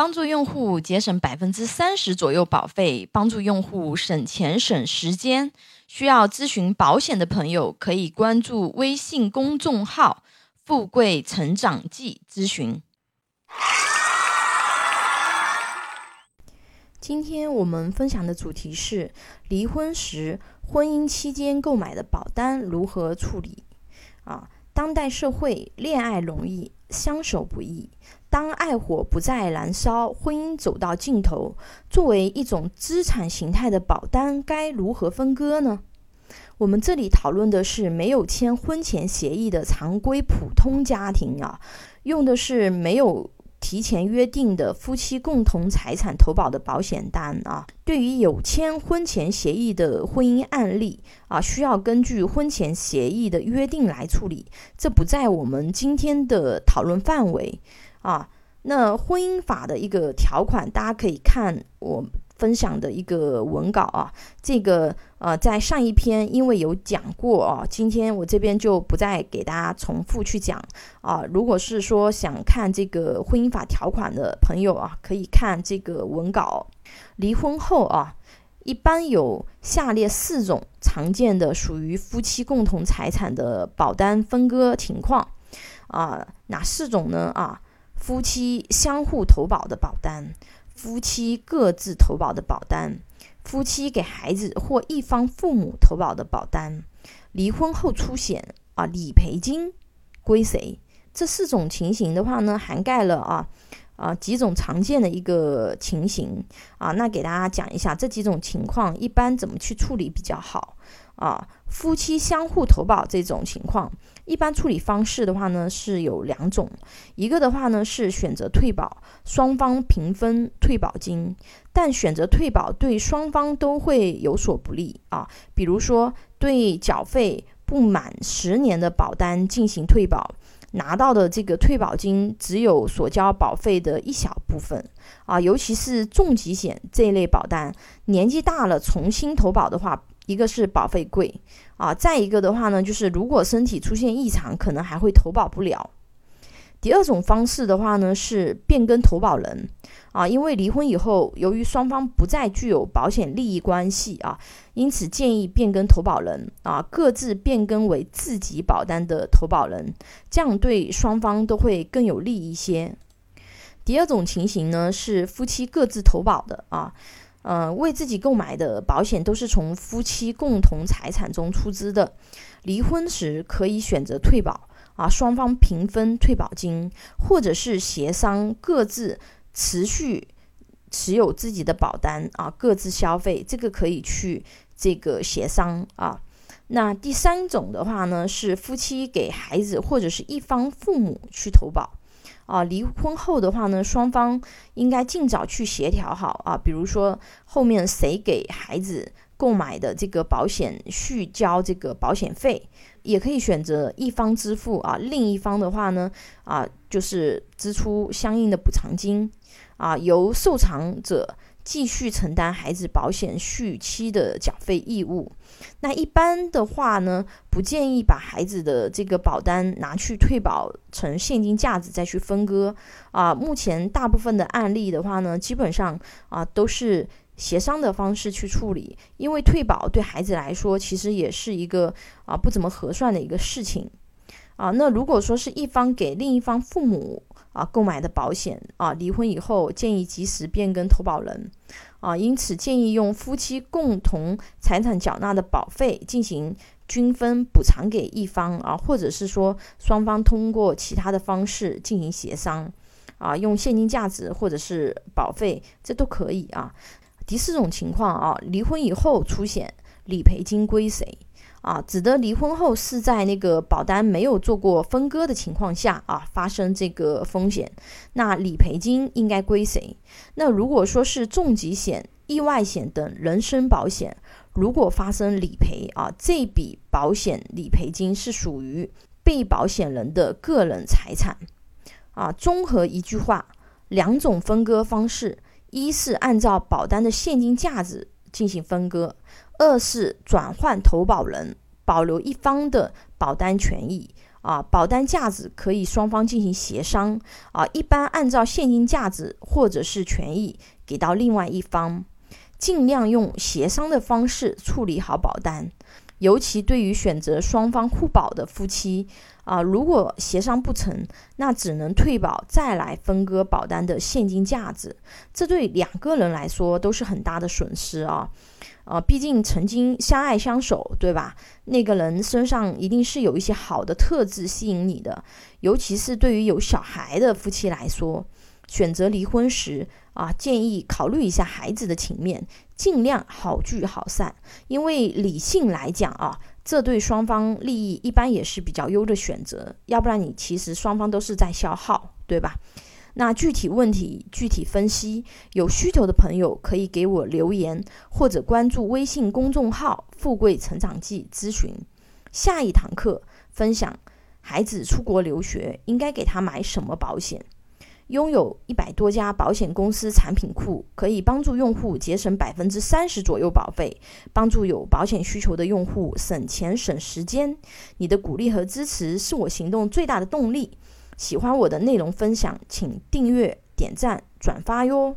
帮助用户节省百分之三十左右保费，帮助用户省钱省时间。需要咨询保险的朋友，可以关注微信公众号“富贵成长记”咨询。今天我们分享的主题是离婚时婚姻期间购买的保单如何处理。啊，当代社会恋爱容易，相守不易。当爱火不再燃烧，婚姻走到尽头，作为一种资产形态的保单该如何分割呢？我们这里讨论的是没有签婚前协议的常规普通家庭啊，用的是没有提前约定的夫妻共同财产投保的保险单啊。对于有签婚前协议的婚姻案例啊，需要根据婚前协议的约定来处理，这不在我们今天的讨论范围。啊，那婚姻法的一个条款，大家可以看我分享的一个文稿啊。这个呃，在上一篇因为有讲过啊，今天我这边就不再给大家重复去讲啊。如果是说想看这个婚姻法条款的朋友啊，可以看这个文稿。离婚后啊，一般有下列四种常见的属于夫妻共同财产的保单分割情况啊，哪四种呢？啊？夫妻相互投保的保单，夫妻各自投保的保单，夫妻给孩子或一方父母投保的保单，离婚后出险啊，理赔金归谁？这四种情形的话呢，涵盖了啊啊几种常见的一个情形啊。那给大家讲一下这几种情况一般怎么去处理比较好。啊，夫妻相互投保这种情况，一般处理方式的话呢是有两种，一个的话呢是选择退保，双方平分退保金，但选择退保对双方都会有所不利啊。比如说，对缴费不满十年的保单进行退保，拿到的这个退保金只有所交保费的一小部分啊，尤其是重疾险这一类保单，年纪大了重新投保的话。一个是保费贵啊，再一个的话呢，就是如果身体出现异常，可能还会投保不了。第二种方式的话呢，是变更投保人啊，因为离婚以后，由于双方不再具有保险利益关系啊，因此建议变更投保人啊，各自变更为自己保单的投保人，这样对双方都会更有利一些。第二种情形呢，是夫妻各自投保的啊。呃，为自己购买的保险都是从夫妻共同财产中出资的。离婚时可以选择退保啊，双方平分退保金，或者是协商各自持续持有自己的保单啊，各自消费，这个可以去这个协商啊。那第三种的话呢，是夫妻给孩子或者是一方父母去投保。啊，离婚后的话呢，双方应该尽早去协调好啊，比如说后面谁给孩子购买的这个保险续交这个保险费，也可以选择一方支付啊，另一方的话呢，啊就是支出相应的补偿金啊，由受偿者。继续承担孩子保险续期的缴费义务。那一般的话呢，不建议把孩子的这个保单拿去退保成现金价值再去分割啊。目前大部分的案例的话呢，基本上啊都是协商的方式去处理，因为退保对孩子来说其实也是一个啊不怎么合算的一个事情啊。那如果说是一方给另一方父母，啊，购买的保险啊，离婚以后建议及时变更投保人啊，因此建议用夫妻共同财产缴纳的保费进行均分补偿给一方啊，或者是说双方通过其他的方式进行协商啊，用现金价值或者是保费，这都可以啊。第四种情况啊，离婚以后出险，理赔金归谁？啊，指的离婚后是在那个保单没有做过分割的情况下啊，发生这个风险，那理赔金应该归谁？那如果说是重疾险、意外险等人身保险，如果发生理赔啊，这笔保险理赔金是属于被保险人的个人财产。啊，综合一句话，两种分割方式，一是按照保单的现金价值进行分割。二是转换投保人，保留一方的保单权益啊，保单价值可以双方进行协商啊，一般按照现金价值或者是权益给到另外一方，尽量用协商的方式处理好保单。尤其对于选择双方互保的夫妻啊，如果协商不成，那只能退保再来分割保单的现金价值，这对两个人来说都是很大的损失啊。啊，毕竟曾经相爱相守，对吧？那个人身上一定是有一些好的特质吸引你的，尤其是对于有小孩的夫妻来说，选择离婚时啊，建议考虑一下孩子的情面，尽量好聚好散。因为理性来讲啊，这对双方利益一般也是比较优的选择，要不然你其实双方都是在消耗，对吧？那具体问题具体分析，有需求的朋友可以给我留言，或者关注微信公众号“富贵成长记”咨询。下一堂课分享孩子出国留学应该给他买什么保险。拥有一百多家保险公司产品库，可以帮助用户节省百分之三十左右保费，帮助有保险需求的用户省钱省时间。你的鼓励和支持是我行动最大的动力。喜欢我的内容分享，请订阅、点赞、转发哟。